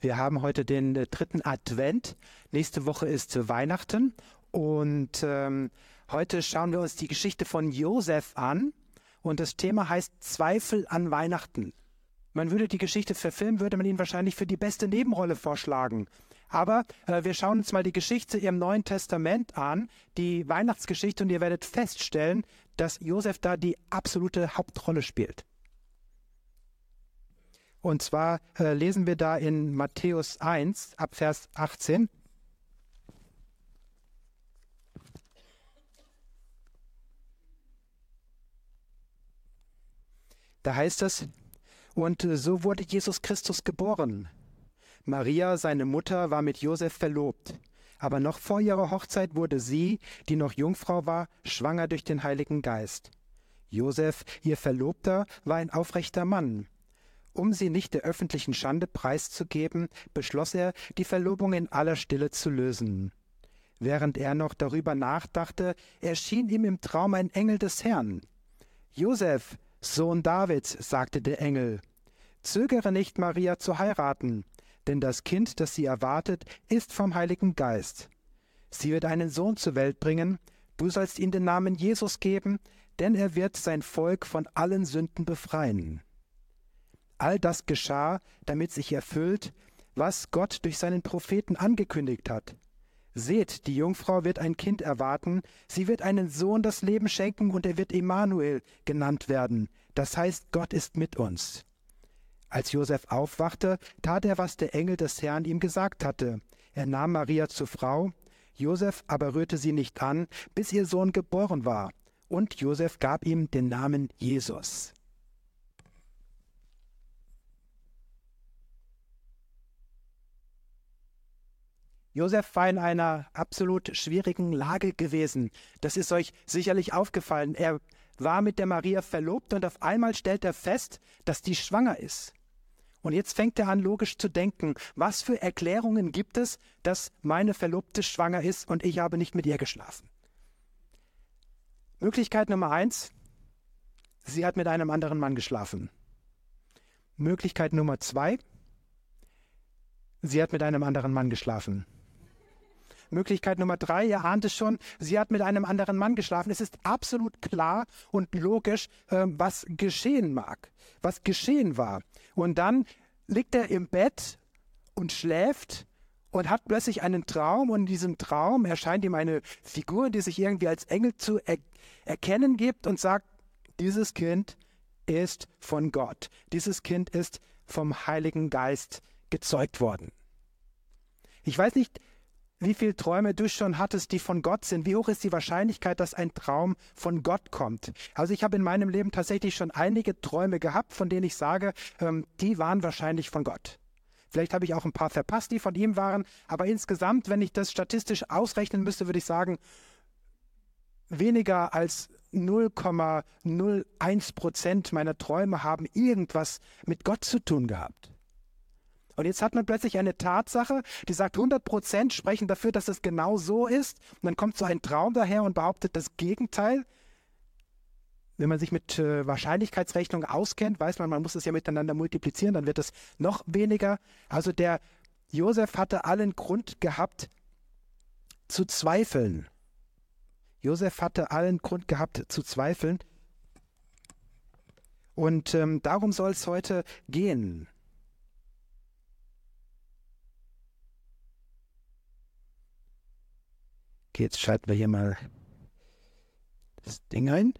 Wir haben heute den äh, dritten Advent. Nächste Woche ist Weihnachten. Und ähm, heute schauen wir uns die Geschichte von Josef an. Und das Thema heißt Zweifel an Weihnachten. Man würde die Geschichte verfilmen, würde man ihn wahrscheinlich für die beste Nebenrolle vorschlagen. Aber äh, wir schauen uns mal die Geschichte im Neuen Testament an, die Weihnachtsgeschichte, und ihr werdet feststellen, dass Josef da die absolute Hauptrolle spielt. Und zwar äh, lesen wir da in Matthäus 1 ab Vers 18. Da heißt es, und so wurde Jesus Christus geboren. Maria, seine Mutter, war mit Josef verlobt. Aber noch vor ihrer Hochzeit wurde sie, die noch Jungfrau war, schwanger durch den Heiligen Geist. Josef, ihr Verlobter, war ein aufrechter Mann um sie nicht der öffentlichen Schande preiszugeben, beschloss er, die Verlobung in aller Stille zu lösen. Während er noch darüber nachdachte, erschien ihm im Traum ein Engel des Herrn. Josef, Sohn Davids, sagte der Engel, zögere nicht, Maria zu heiraten, denn das Kind, das sie erwartet, ist vom Heiligen Geist. Sie wird einen Sohn zur Welt bringen, du sollst ihm den Namen Jesus geben, denn er wird sein Volk von allen Sünden befreien. All das geschah, damit sich erfüllt, was Gott durch seinen Propheten angekündigt hat. Seht, die Jungfrau wird ein Kind erwarten, sie wird einen Sohn das Leben schenken und er wird Emmanuel genannt werden, das heißt Gott ist mit uns. Als Josef aufwachte, tat er, was der Engel des Herrn ihm gesagt hatte. Er nahm Maria zur Frau, Josef aber rührte sie nicht an, bis ihr Sohn geboren war, und Josef gab ihm den Namen Jesus. Josef war in einer absolut schwierigen Lage gewesen. Das ist euch sicherlich aufgefallen. Er war mit der Maria verlobt und auf einmal stellt er fest, dass die schwanger ist. Und jetzt fängt er an, logisch zu denken, was für Erklärungen gibt es, dass meine Verlobte schwanger ist und ich habe nicht mit ihr geschlafen. Möglichkeit Nummer eins, sie hat mit einem anderen Mann geschlafen. Möglichkeit Nummer zwei, sie hat mit einem anderen Mann geschlafen. Möglichkeit Nummer drei, ihr ahnt es schon, sie hat mit einem anderen Mann geschlafen. Es ist absolut klar und logisch, äh, was geschehen mag, was geschehen war. Und dann liegt er im Bett und schläft und hat plötzlich einen Traum und in diesem Traum erscheint ihm eine Figur, die sich irgendwie als Engel zu er erkennen gibt und sagt, dieses Kind ist von Gott. Dieses Kind ist vom Heiligen Geist gezeugt worden. Ich weiß nicht, wie viele Träume du schon hattest, die von Gott sind. Wie hoch ist die Wahrscheinlichkeit, dass ein Traum von Gott kommt? Also ich habe in meinem Leben tatsächlich schon einige Träume gehabt, von denen ich sage, ähm, die waren wahrscheinlich von Gott. Vielleicht habe ich auch ein paar verpasst, die von ihm waren, aber insgesamt, wenn ich das statistisch ausrechnen müsste, würde ich sagen, weniger als 0,01 Prozent meiner Träume haben irgendwas mit Gott zu tun gehabt. Und jetzt hat man plötzlich eine Tatsache, die sagt, 100 Prozent sprechen dafür, dass es genau so ist. Und dann kommt so ein Traum daher und behauptet das Gegenteil. Wenn man sich mit äh, Wahrscheinlichkeitsrechnung auskennt, weiß man, man muss es ja miteinander multiplizieren, dann wird es noch weniger. Also der Josef hatte allen Grund gehabt zu zweifeln. Josef hatte allen Grund gehabt zu zweifeln. Und ähm, darum soll es heute gehen. Okay, jetzt schalten wir hier mal das Ding ein.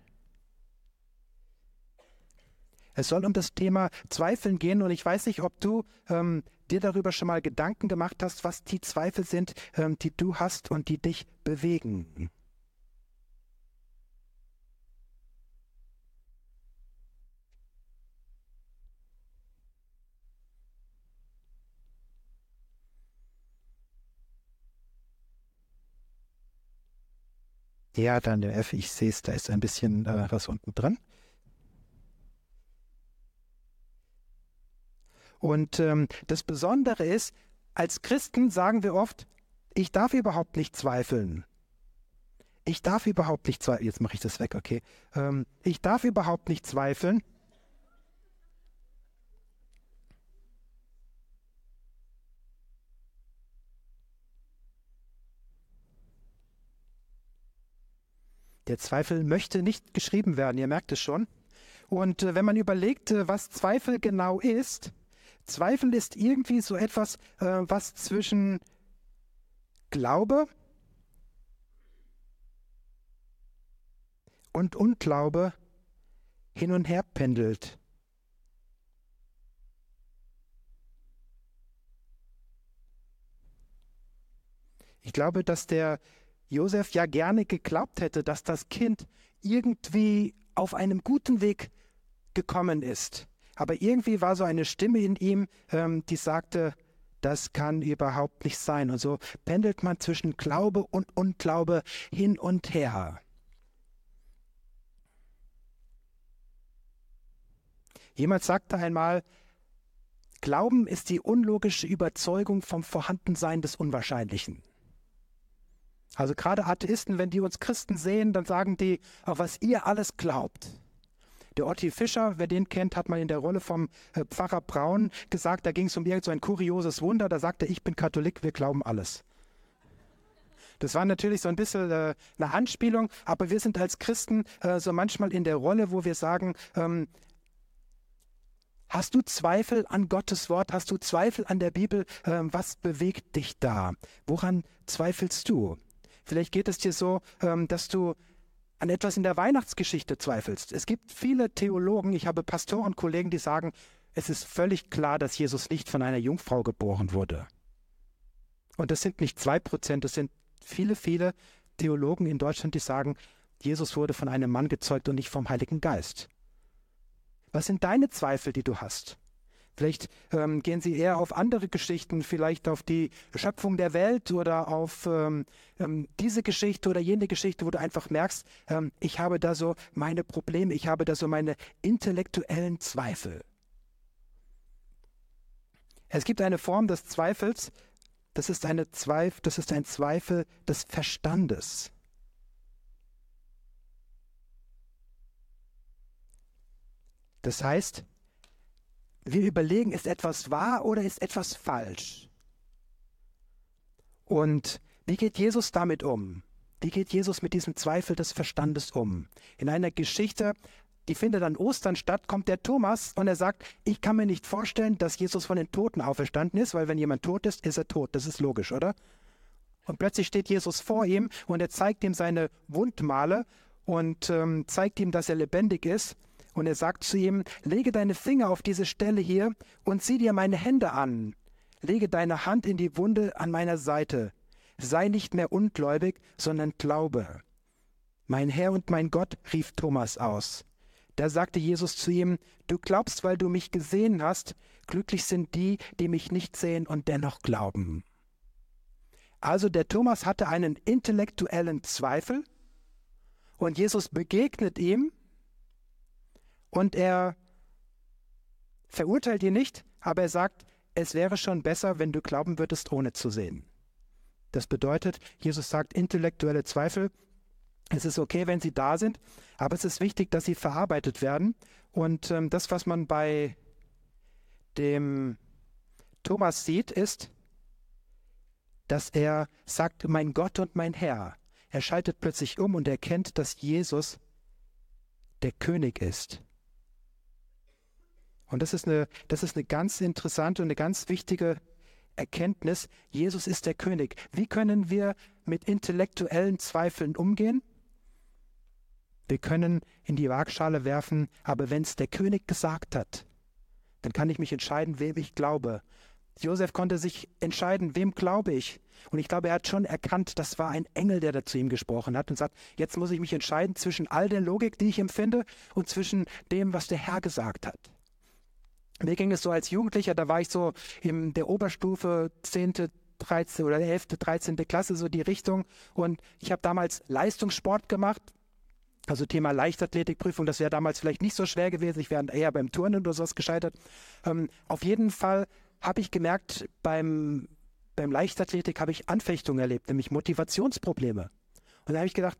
Es soll um das Thema Zweifeln gehen und ich weiß nicht, ob du ähm, dir darüber schon mal Gedanken gemacht hast, was die Zweifel sind, ähm, die du hast und die dich bewegen. Ja, dann der F, ich sehe es, da ist ein bisschen äh, was unten dran. Und ähm, das Besondere ist, als Christen sagen wir oft, ich darf überhaupt nicht zweifeln. Ich darf überhaupt nicht zweifeln. Jetzt mache ich das weg, okay. Ähm, ich darf überhaupt nicht zweifeln. Der Zweifel möchte nicht geschrieben werden, ihr merkt es schon. Und äh, wenn man überlegt, äh, was Zweifel genau ist, Zweifel ist irgendwie so etwas, äh, was zwischen Glaube und Unglaube hin und her pendelt. Ich glaube, dass der Josef ja gerne geglaubt hätte, dass das Kind irgendwie auf einem guten Weg gekommen ist. Aber irgendwie war so eine Stimme in ihm, ähm, die sagte, das kann überhaupt nicht sein. Und so pendelt man zwischen Glaube und Unglaube hin und her. Jemand sagte einmal, Glauben ist die unlogische Überzeugung vom Vorhandensein des Unwahrscheinlichen. Also gerade Atheisten, wenn die uns Christen sehen, dann sagen die, auf was ihr alles glaubt. Der Otti Fischer, wer den kennt, hat mal in der Rolle vom äh, Pfarrer Braun gesagt, da ging es um irgend so ein kurioses Wunder, da sagte er, ich bin Katholik, wir glauben alles. Das war natürlich so ein bisschen äh, eine Anspielung, aber wir sind als Christen äh, so manchmal in der Rolle, wo wir sagen, ähm, Hast du Zweifel an Gottes Wort? Hast du Zweifel an der Bibel? Ähm, was bewegt dich da? Woran zweifelst du? Vielleicht geht es dir so, ähm, dass du an etwas in der Weihnachtsgeschichte zweifelst. Es gibt viele Theologen, ich habe Pastorenkollegen, die sagen, es ist völlig klar, dass Jesus nicht von einer Jungfrau geboren wurde. Und das sind nicht zwei Prozent, das sind viele, viele Theologen in Deutschland, die sagen, Jesus wurde von einem Mann gezeugt und nicht vom Heiligen Geist. Was sind deine Zweifel, die du hast? Vielleicht ähm, gehen Sie eher auf andere Geschichten, vielleicht auf die Schöpfung der Welt oder auf ähm, ähm, diese Geschichte oder jene Geschichte, wo du einfach merkst, ähm, ich habe da so meine Probleme, ich habe da so meine intellektuellen Zweifel. Es gibt eine Form des Zweifels, das ist, eine Zweif das ist ein Zweifel des Verstandes. Das heißt, wir überlegen, ist etwas wahr oder ist etwas falsch? Und wie geht Jesus damit um? Wie geht Jesus mit diesem Zweifel des Verstandes um? In einer Geschichte, die findet an Ostern statt, kommt der Thomas und er sagt, ich kann mir nicht vorstellen, dass Jesus von den Toten auferstanden ist, weil wenn jemand tot ist, ist er tot. Das ist logisch, oder? Und plötzlich steht Jesus vor ihm und er zeigt ihm seine Wundmale und ähm, zeigt ihm, dass er lebendig ist. Und er sagt zu ihm, lege deine Finger auf diese Stelle hier und sieh dir meine Hände an. Lege deine Hand in die Wunde an meiner Seite. Sei nicht mehr ungläubig, sondern glaube. Mein Herr und mein Gott, rief Thomas aus. Da sagte Jesus zu ihm, Du glaubst, weil du mich gesehen hast, glücklich sind die, die mich nicht sehen und dennoch glauben. Also der Thomas hatte einen intellektuellen Zweifel und Jesus begegnet ihm und er verurteilt ihn nicht, aber er sagt, es wäre schon besser, wenn du glauben würdest, ohne zu sehen. Das bedeutet, Jesus sagt, intellektuelle Zweifel, es ist okay, wenn sie da sind, aber es ist wichtig, dass sie verarbeitet werden. Und ähm, das, was man bei dem Thomas sieht, ist, dass er sagt, mein Gott und mein Herr. Er schaltet plötzlich um und erkennt, dass Jesus der König ist. Und das ist eine, das ist eine ganz interessante und eine ganz wichtige Erkenntnis. Jesus ist der König. Wie können wir mit intellektuellen Zweifeln umgehen? Wir können in die Waagschale werfen, aber wenn es der König gesagt hat, dann kann ich mich entscheiden, wem ich glaube. Josef konnte sich entscheiden, wem glaube ich. Und ich glaube, er hat schon erkannt, das war ein Engel, der da zu ihm gesprochen hat und sagt, jetzt muss ich mich entscheiden zwischen all der Logik, die ich empfinde, und zwischen dem, was der Herr gesagt hat. Mir ging es so als Jugendlicher, da war ich so in der Oberstufe, 10., 13. oder 11., 13. Klasse, so die Richtung. Und ich habe damals Leistungssport gemacht. Also Thema Leichtathletikprüfung, das wäre damals vielleicht nicht so schwer gewesen. Ich wäre eher beim Turnen oder sowas gescheitert. Ähm, auf jeden Fall habe ich gemerkt, beim, beim Leichtathletik habe ich Anfechtungen erlebt, nämlich Motivationsprobleme. Und da habe ich gedacht,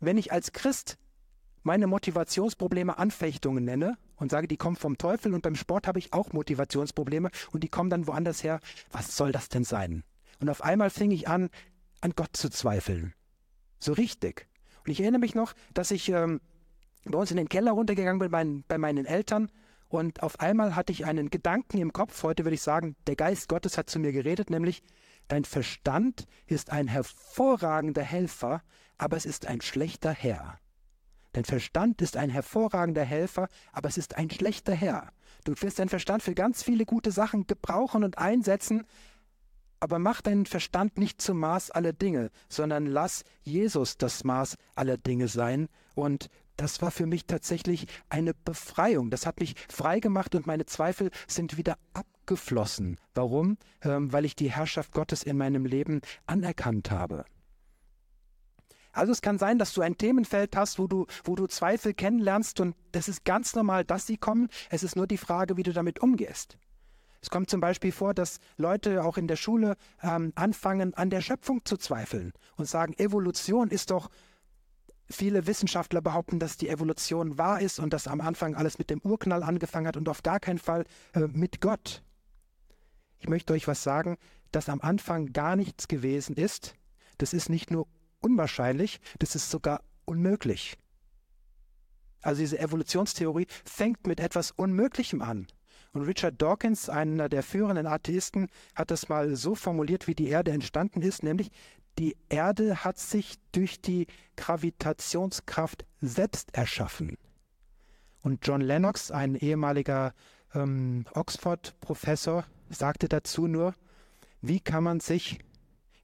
wenn ich als Christ meine Motivationsprobleme Anfechtungen nenne und sage, die kommen vom Teufel und beim Sport habe ich auch Motivationsprobleme und die kommen dann woanders her. Was soll das denn sein? Und auf einmal fing ich an, an Gott zu zweifeln. So richtig. Und ich erinnere mich noch, dass ich ähm, bei uns in den Keller runtergegangen bin bei, bei meinen Eltern und auf einmal hatte ich einen Gedanken im Kopf. Heute würde ich sagen, der Geist Gottes hat zu mir geredet, nämlich dein Verstand ist ein hervorragender Helfer, aber es ist ein schlechter Herr. Dein Verstand ist ein hervorragender Helfer, aber es ist ein schlechter Herr. Du wirst deinen Verstand für ganz viele gute Sachen gebrauchen und einsetzen, aber mach deinen Verstand nicht zum Maß aller Dinge, sondern lass Jesus das Maß aller Dinge sein. Und das war für mich tatsächlich eine Befreiung. Das hat mich frei gemacht und meine Zweifel sind wieder abgeflossen. Warum? Ähm, weil ich die Herrschaft Gottes in meinem Leben anerkannt habe. Also es kann sein, dass du ein Themenfeld hast, wo du, wo du Zweifel kennenlernst und das ist ganz normal, dass sie kommen. Es ist nur die Frage, wie du damit umgehst. Es kommt zum Beispiel vor, dass Leute auch in der Schule ähm, anfangen, an der Schöpfung zu zweifeln und sagen, Evolution ist doch Viele Wissenschaftler behaupten, dass die Evolution wahr ist und dass am Anfang alles mit dem Urknall angefangen hat und auf gar keinen Fall äh, mit Gott. Ich möchte euch was sagen, dass am Anfang gar nichts gewesen ist. Das ist nicht nur unwahrscheinlich, das ist sogar unmöglich. Also diese Evolutionstheorie fängt mit etwas Unmöglichem an. Und Richard Dawkins, einer der führenden Atheisten, hat das mal so formuliert, wie die Erde entstanden ist, nämlich die Erde hat sich durch die Gravitationskraft selbst erschaffen. Und John Lennox, ein ehemaliger ähm, Oxford-Professor, sagte dazu nur, wie kann man sich,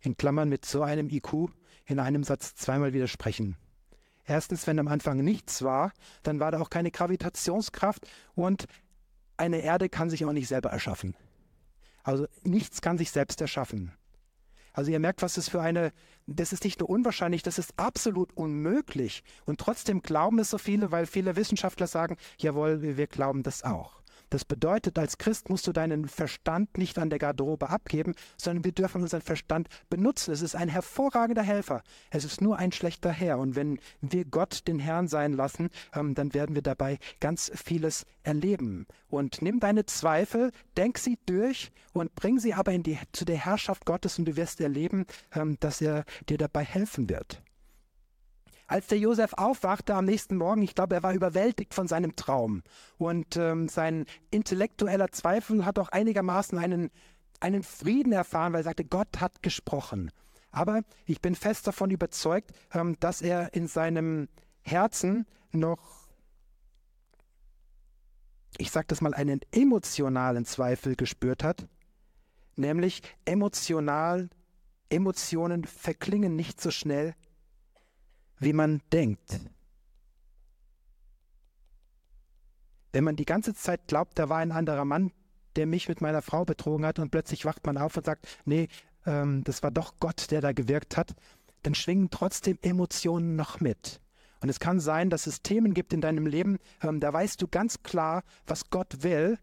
in Klammern mit so einem IQ, in einem Satz zweimal widersprechen? Erstens, wenn am Anfang nichts war, dann war da auch keine Gravitationskraft und eine Erde kann sich auch nicht selber erschaffen. Also nichts kann sich selbst erschaffen. Also ihr merkt, was das für eine, das ist nicht nur unwahrscheinlich, das ist absolut unmöglich. Und trotzdem glauben es so viele, weil viele Wissenschaftler sagen, jawohl, wir glauben das auch. Das bedeutet, als Christ musst du deinen Verstand nicht an der Garderobe abgeben, sondern wir dürfen unseren Verstand benutzen. Es ist ein hervorragender Helfer. Es ist nur ein schlechter Herr. Und wenn wir Gott den Herrn sein lassen, ähm, dann werden wir dabei ganz vieles erleben. Und nimm deine Zweifel, denk sie durch und bring sie aber die, zu der Herrschaft Gottes und du wirst erleben, ähm, dass er dir dabei helfen wird. Als der Josef aufwachte am nächsten Morgen, ich glaube, er war überwältigt von seinem Traum. Und ähm, sein intellektueller Zweifel hat auch einigermaßen einen, einen Frieden erfahren, weil er sagte, Gott hat gesprochen. Aber ich bin fest davon überzeugt, ähm, dass er in seinem Herzen noch, ich sage das mal, einen emotionalen Zweifel gespürt hat, nämlich emotional, Emotionen verklingen nicht so schnell wie man denkt. Wenn man die ganze Zeit glaubt, da war ein anderer Mann, der mich mit meiner Frau betrogen hat und plötzlich wacht man auf und sagt, nee, ähm, das war doch Gott, der da gewirkt hat, dann schwingen trotzdem Emotionen noch mit. Und es kann sein, dass es Themen gibt in deinem Leben, ähm, da weißt du ganz klar, was Gott will,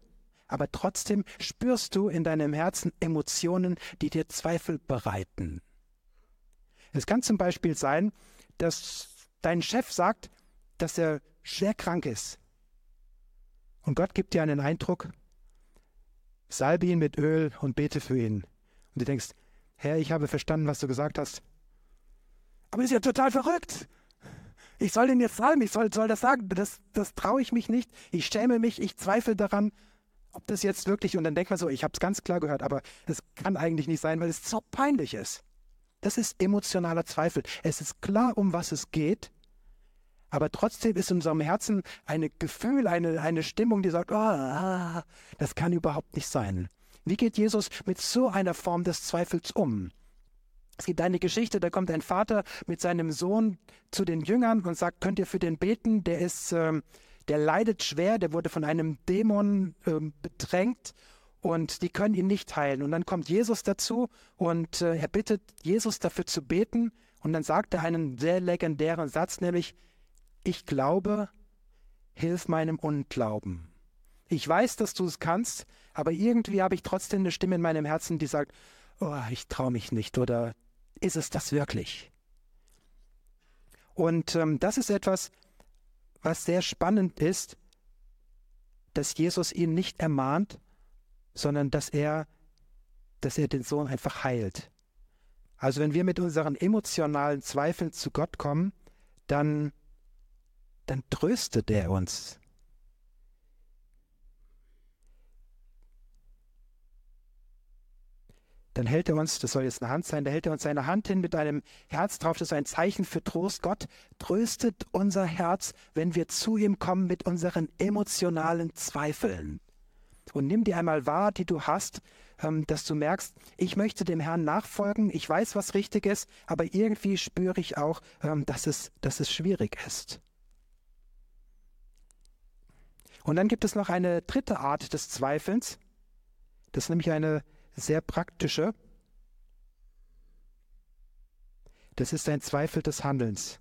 aber trotzdem spürst du in deinem Herzen Emotionen, die dir Zweifel bereiten. Es kann zum Beispiel sein, dass dein Chef sagt, dass er schwer krank ist. Und Gott gibt dir einen Eindruck, salbe ihn mit Öl und bete für ihn. Und du denkst, Herr, ich habe verstanden, was du gesagt hast. Aber ist ja total verrückt. Ich soll den jetzt salben, ich soll, soll das sagen. Das, das traue ich mich nicht. Ich schäme mich, ich zweifle daran, ob das jetzt wirklich. Und dann denkt man so, ich habe es ganz klar gehört, aber es kann eigentlich nicht sein, weil es so peinlich ist. Das ist emotionaler Zweifel. Es ist klar, um was es geht, aber trotzdem ist in unserem Herzen ein Gefühl, eine, eine Stimmung, die sagt, oh, das kann überhaupt nicht sein. Wie geht Jesus mit so einer Form des Zweifels um? Es gibt eine Geschichte, da kommt ein Vater mit seinem Sohn zu den Jüngern und sagt, könnt ihr für den beten? Der ist, äh, der leidet schwer, der wurde von einem Dämon äh, bedrängt und die können ihn nicht heilen. Und dann kommt Jesus dazu und äh, er bittet Jesus dafür zu beten und dann sagt er einen sehr legendären Satz, nämlich, ich glaube, hilf meinem Unglauben. Ich weiß, dass du es kannst, aber irgendwie habe ich trotzdem eine Stimme in meinem Herzen, die sagt, oh, ich traue mich nicht oder ist es das wirklich? Und ähm, das ist etwas, was sehr spannend ist, dass Jesus ihn nicht ermahnt, sondern dass er, dass er den Sohn einfach heilt. Also wenn wir mit unseren emotionalen Zweifeln zu Gott kommen, dann, dann tröstet er uns. dann hält er uns, das soll jetzt eine Hand sein, da hält er uns seine Hand hin mit einem Herz drauf, das ist ein Zeichen für Trost. Gott tröstet unser Herz, wenn wir zu ihm kommen mit unseren emotionalen Zweifeln. Und nimm dir einmal wahr, die du hast, ähm, dass du merkst, ich möchte dem Herrn nachfolgen, ich weiß, was richtig ist, aber irgendwie spüre ich auch, ähm, dass es, dass es schwierig ist. Und dann gibt es noch eine dritte Art des Zweifelns. Das ist nämlich eine sehr praktische. Das ist ein Zweifel des Handelns.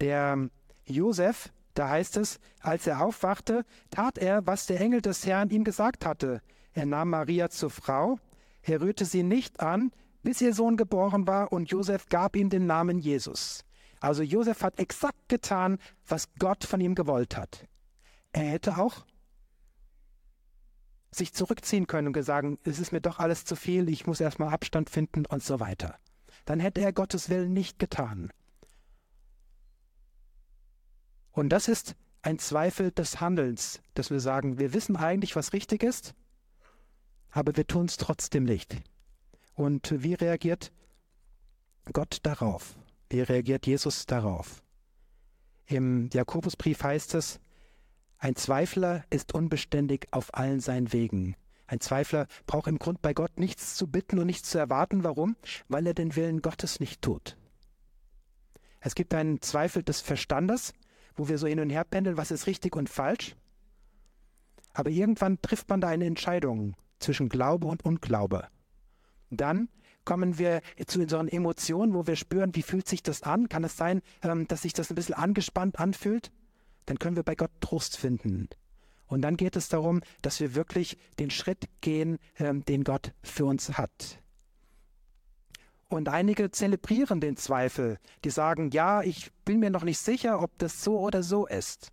Der Josef, da heißt es, als er aufwachte, tat er, was der Engel des Herrn ihm gesagt hatte. Er nahm Maria zur Frau, er rührte sie nicht an, bis ihr Sohn geboren war, und Josef gab ihm den Namen Jesus. Also Josef hat exakt getan, was Gott von ihm gewollt hat. Er hätte auch sich zurückziehen können und gesagt, es ist mir doch alles zu viel, ich muss erstmal Abstand finden und so weiter. Dann hätte er Gottes Willen nicht getan. Und das ist ein Zweifel des Handelns, dass wir sagen, wir wissen eigentlich, was richtig ist, aber wir tun es trotzdem nicht. Und wie reagiert Gott darauf? Wie reagiert Jesus darauf? Im Jakobusbrief heißt es, ein Zweifler ist unbeständig auf allen seinen Wegen. Ein Zweifler braucht im Grund bei Gott nichts zu bitten und nichts zu erwarten. Warum? Weil er den Willen Gottes nicht tut. Es gibt einen Zweifel des Verstandes, wo wir so hin und her pendeln, was ist richtig und falsch. Aber irgendwann trifft man da eine Entscheidung zwischen Glaube und Unglaube. Dann kommen wir zu unseren Emotionen, wo wir spüren, wie fühlt sich das an? Kann es sein, ähm, dass sich das ein bisschen angespannt anfühlt? Dann können wir bei Gott Trost finden. Und dann geht es darum, dass wir wirklich den Schritt gehen, ähm, den Gott für uns hat. Und einige zelebrieren den Zweifel, die sagen, ja, ich bin mir noch nicht sicher, ob das so oder so ist.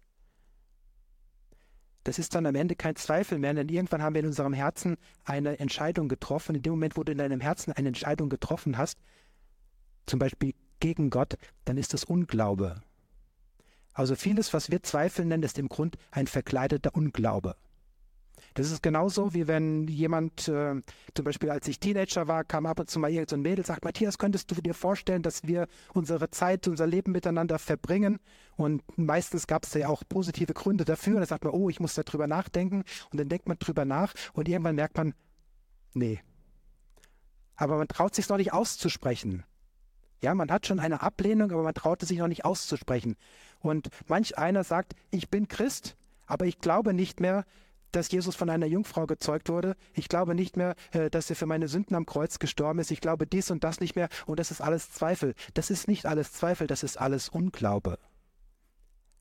Das ist dann am Ende kein Zweifel mehr, denn irgendwann haben wir in unserem Herzen eine Entscheidung getroffen. In dem Moment, wo du in deinem Herzen eine Entscheidung getroffen hast, zum Beispiel gegen Gott, dann ist das Unglaube. Also vieles, was wir Zweifel nennen, ist im Grund ein verkleideter Unglaube. Das ist genauso, wie wenn jemand, äh, zum Beispiel als ich Teenager war, kam ab und zu mal irgendein Mädel, sagt, Matthias, könntest du dir vorstellen, dass wir unsere Zeit, unser Leben miteinander verbringen? Und meistens gab es ja auch positive Gründe dafür. Und dann sagt man, oh, ich muss darüber nachdenken. Und dann denkt man drüber nach und irgendwann merkt man, nee. Aber man traut sich noch nicht auszusprechen. Ja, man hat schon eine Ablehnung, aber man traute sich noch nicht auszusprechen. Und manch einer sagt, ich bin Christ, aber ich glaube nicht mehr, dass Jesus von einer Jungfrau gezeugt wurde. Ich glaube nicht mehr, äh, dass er für meine Sünden am Kreuz gestorben ist. Ich glaube dies und das nicht mehr. Und das ist alles Zweifel. Das ist nicht alles Zweifel, das ist alles Unglaube.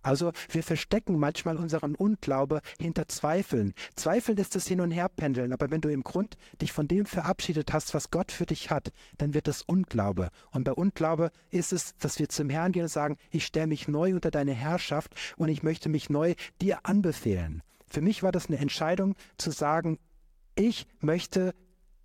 Also wir verstecken manchmal unseren Unglaube hinter Zweifeln. Zweifeln ist das Hin- und Herpendeln, aber wenn du im Grund dich von dem verabschiedet hast, was Gott für dich hat, dann wird es Unglaube. Und bei Unglaube ist es, dass wir zum Herrn gehen und sagen, ich stelle mich neu unter deine Herrschaft und ich möchte mich neu dir anbefehlen. Für mich war das eine Entscheidung zu sagen, ich möchte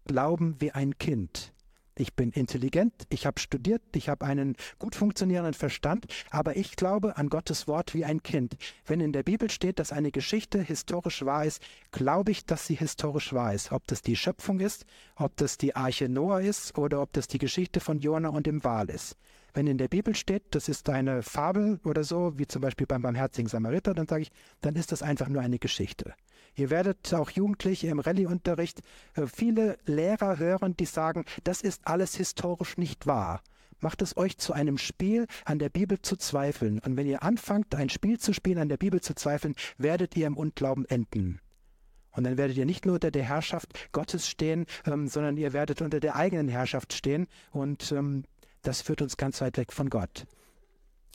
glauben wie ein Kind. Ich bin intelligent, ich habe studiert, ich habe einen gut funktionierenden Verstand, aber ich glaube an Gottes Wort wie ein Kind. Wenn in der Bibel steht, dass eine Geschichte historisch wahr ist, glaube ich, dass sie historisch wahr ist. Ob das die Schöpfung ist, ob das die Arche Noah ist oder ob das die Geschichte von Jona und dem Wal ist. Wenn in der Bibel steht, das ist eine Fabel oder so, wie zum Beispiel beim barmherzigen Samariter, dann sage ich, dann ist das einfach nur eine Geschichte. Ihr werdet auch Jugendliche im Rallyeunterricht äh, viele Lehrer hören, die sagen, das ist alles historisch nicht wahr. Macht es euch zu einem Spiel, an der Bibel zu zweifeln. Und wenn ihr anfangt, ein Spiel zu spielen, an der Bibel zu zweifeln, werdet ihr im Unglauben enden. Und dann werdet ihr nicht nur unter der Herrschaft Gottes stehen, ähm, sondern ihr werdet unter der eigenen Herrschaft stehen. Und ähm, das führt uns ganz weit weg von Gott.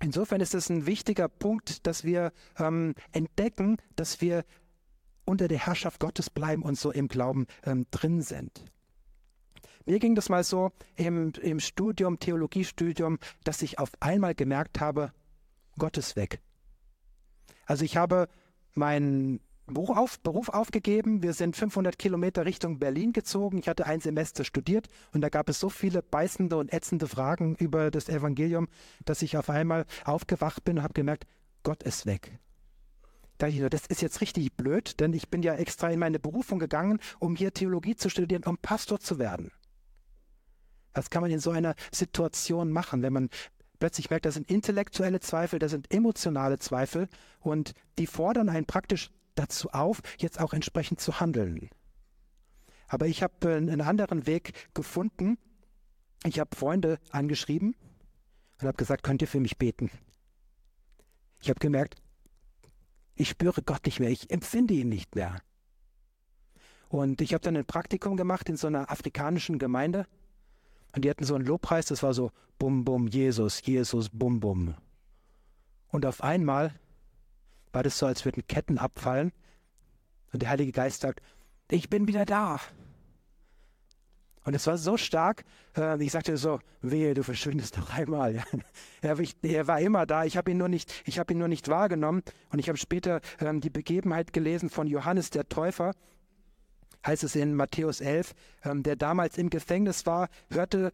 Insofern ist es ein wichtiger Punkt, dass wir ähm, entdecken, dass wir unter der Herrschaft Gottes bleiben und so im Glauben ähm, drin sind. Mir ging das mal so im, im Studium, Theologiestudium, dass ich auf einmal gemerkt habe, Gott ist weg. Also ich habe mein Beruf, auf, Beruf aufgegeben. Wir sind 500 Kilometer Richtung Berlin gezogen. Ich hatte ein Semester studiert und da gab es so viele beißende und ätzende Fragen über das Evangelium, dass ich auf einmal aufgewacht bin und habe gemerkt, Gott ist weg. Da ich, das ist jetzt richtig blöd, denn ich bin ja extra in meine Berufung gegangen, um hier Theologie zu studieren, um Pastor zu werden. Was kann man in so einer Situation machen, wenn man plötzlich merkt, das sind intellektuelle Zweifel, das sind emotionale Zweifel und die fordern einen praktisch dazu auf, jetzt auch entsprechend zu handeln. Aber ich habe äh, einen anderen Weg gefunden. Ich habe Freunde angeschrieben und habe gesagt, könnt ihr für mich beten? Ich habe gemerkt, ich spüre Gott nicht mehr, ich empfinde ihn nicht mehr. Und ich habe dann ein Praktikum gemacht in so einer afrikanischen Gemeinde. Und die hatten so einen Lobpreis, das war so Bum Bum Jesus, Jesus Bum Bum. Und auf einmal war das so, als würden Ketten abfallen. Und der Heilige Geist sagt, ich bin wieder da. Und es war so stark, äh, ich sagte so, wehe, du verschwindest noch einmal. er, war immer da, ich habe ihn, nur nicht, hab ihn nur nicht wahrgenommen. Und ich habe später ähm, die Begebenheit gelesen von Johannes der Täufer, heißt es in Matthäus 11, ähm, der damals im Gefängnis war, hörte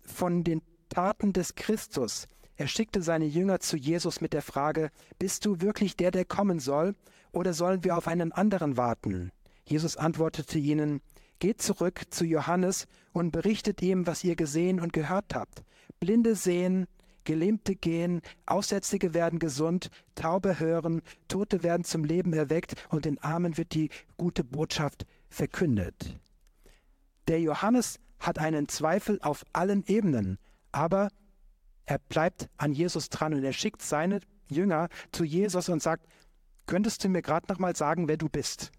von den Taten des Christus. Er schickte seine Jünger zu Jesus mit der Frage, bist du wirklich der, der kommen soll, oder sollen wir auf einen anderen warten? Jesus antwortete ihnen, Geht zurück zu Johannes und berichtet ihm, was ihr gesehen und gehört habt. Blinde sehen, Gelähmte gehen, Aussätzige werden gesund, Taube hören, Tote werden zum Leben erweckt und den Armen wird die gute Botschaft verkündet. Der Johannes hat einen Zweifel auf allen Ebenen, aber er bleibt an Jesus dran und er schickt seine Jünger zu Jesus und sagt, könntest du mir gerade noch mal sagen, wer du bist?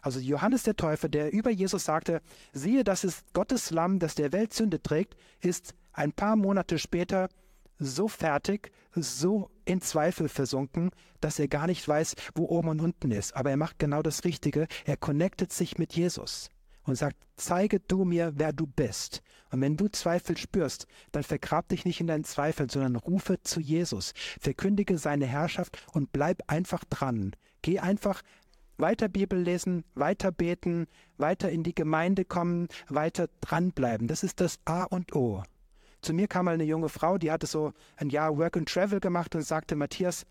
Also Johannes der Täufer, der über Jesus sagte, siehe, das ist Gottes Lamm, das der Welt Sünde trägt, ist ein paar Monate später so fertig, so in Zweifel versunken, dass er gar nicht weiß, wo oben und unten ist. Aber er macht genau das Richtige. Er connectet sich mit Jesus und sagt, zeige du mir, wer du bist. Und wenn du Zweifel spürst, dann vergrab dich nicht in deinen Zweifeln, sondern rufe zu Jesus, verkündige seine Herrschaft und bleib einfach dran. Geh einfach weiter Bibel lesen, weiter beten, weiter in die Gemeinde kommen, weiter dranbleiben. Das ist das A und O. Zu mir kam mal eine junge Frau, die hatte so ein Jahr Work and Travel gemacht und sagte, Matthias,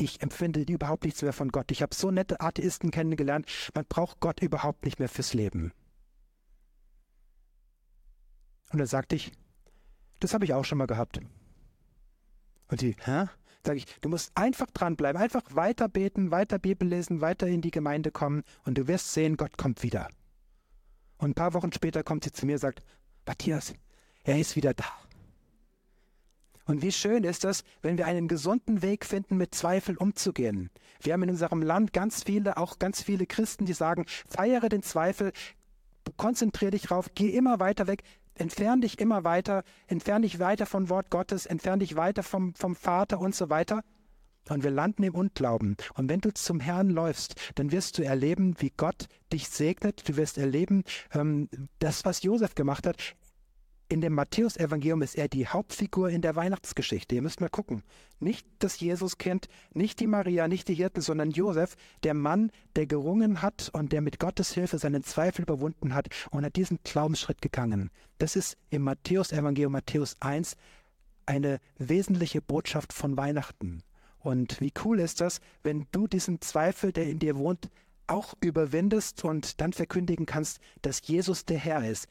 ich empfinde überhaupt nichts mehr von Gott. Ich habe so nette Atheisten kennengelernt, man braucht Gott überhaupt nicht mehr fürs Leben. Und dann sagte ich, das habe ich auch schon mal gehabt. Und sie, hä? Sage ich, du musst einfach dranbleiben, einfach weiter beten, weiter Bibel lesen, weiter in die Gemeinde kommen und du wirst sehen, Gott kommt wieder. Und ein paar Wochen später kommt sie zu mir und sagt, Matthias, er ist wieder da. Und wie schön ist es, wenn wir einen gesunden Weg finden, mit Zweifel umzugehen. Wir haben in unserem Land ganz viele, auch ganz viele Christen, die sagen, feiere den Zweifel, konzentriere dich drauf, geh immer weiter weg, entferne dich immer weiter, entferne dich weiter vom Wort Gottes, entferne dich weiter vom, vom Vater und so weiter. Und wir landen im Unglauben. Und wenn du zum Herrn läufst, dann wirst du erleben, wie Gott dich segnet. Du wirst erleben, ähm, das, was Josef gemacht hat in dem Matthäusevangelium ist er die Hauptfigur in der Weihnachtsgeschichte. Ihr müsst mal gucken. Nicht das Jesuskind, nicht die Maria, nicht die Hirten, sondern Josef, der Mann, der gerungen hat und der mit Gottes Hilfe seinen Zweifel überwunden hat und hat diesen Glaubensschritt gegangen. Das ist im Matthäusevangelium Matthäus 1 eine wesentliche Botschaft von Weihnachten. Und wie cool ist das, wenn du diesen Zweifel, der in dir wohnt, auch überwindest und dann verkündigen kannst, dass Jesus der Herr ist.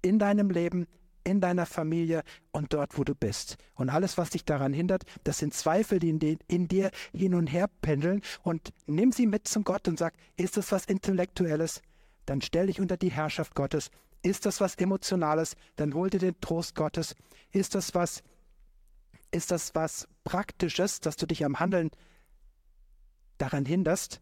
In deinem Leben, in deiner Familie und dort, wo du bist. Und alles, was dich daran hindert, das sind Zweifel, die in, die in, dir hin und her pendeln. Und nimm sie mit zum Gott und sag, ist das was Intellektuelles? Dann stell dich unter die Herrschaft Gottes. Ist das was Emotionales? Dann hol dir den Trost Gottes. Ist das was, ist das was Praktisches, dass du dich am Handeln daran hinderst?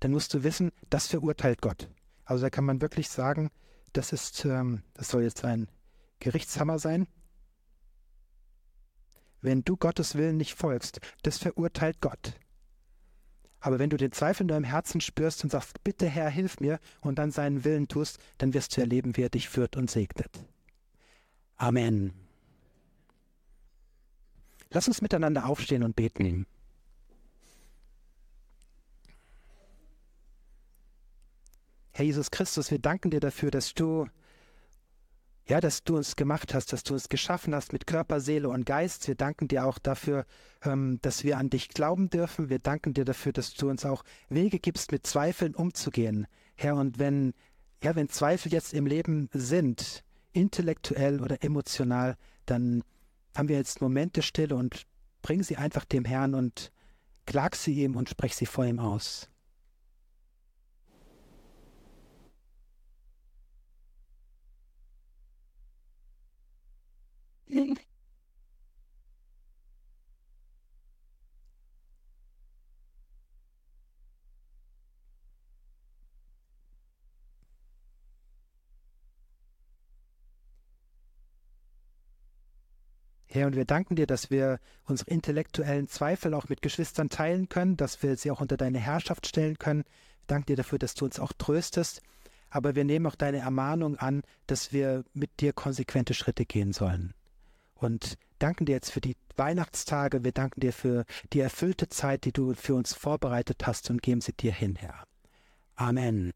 Dann musst du wissen, das verurteilt Gott. Also da kann man wirklich sagen, das ist, ähm, das soll jetzt ein Gerichtshammer sein? Wenn du Gottes Willen nicht folgst, das verurteilt Gott. Aber wenn du den Zweifel in deinem Herzen spürst und sagst, bitte Herr, hilf mir, und dann seinen Willen tust, dann wirst du erleben, wie er dich führt und segnet. Amen. Lass uns miteinander aufstehen und beten. Herr Jesus Christus, wir danken dir dafür, dass du ja, dass du uns gemacht hast, dass du uns geschaffen hast mit Körper, Seele und Geist. Wir danken dir auch dafür, ähm, dass wir an dich glauben dürfen. Wir danken dir dafür, dass du uns auch Wege gibst, mit Zweifeln umzugehen. Herr, und wenn, ja, wenn Zweifel jetzt im Leben sind, intellektuell oder emotional, dann haben wir jetzt Momente Stille und bring sie einfach dem Herrn und klag sie ihm und sprech sie vor ihm aus. Herr, und wir danken dir, dass wir unsere intellektuellen Zweifel auch mit Geschwistern teilen können, dass wir sie auch unter deine Herrschaft stellen können. Wir danken dir dafür, dass du uns auch tröstest. Aber wir nehmen auch deine Ermahnung an, dass wir mit dir konsequente Schritte gehen sollen. Und danken dir jetzt für die Weihnachtstage. Wir danken dir für die erfüllte Zeit, die du für uns vorbereitet hast und geben sie dir hin, Herr. Amen.